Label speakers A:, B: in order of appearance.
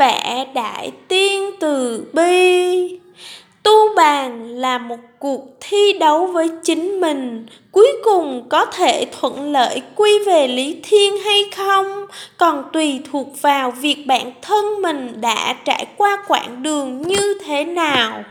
A: vẽ đại tiên từ bi. Tu bàn là một cuộc thi đấu với chính mình. Cuối cùng có thể thuận lợi quy về lý thiên hay không? Còn tùy thuộc vào việc bản thân mình đã trải qua quãng đường như thế nào.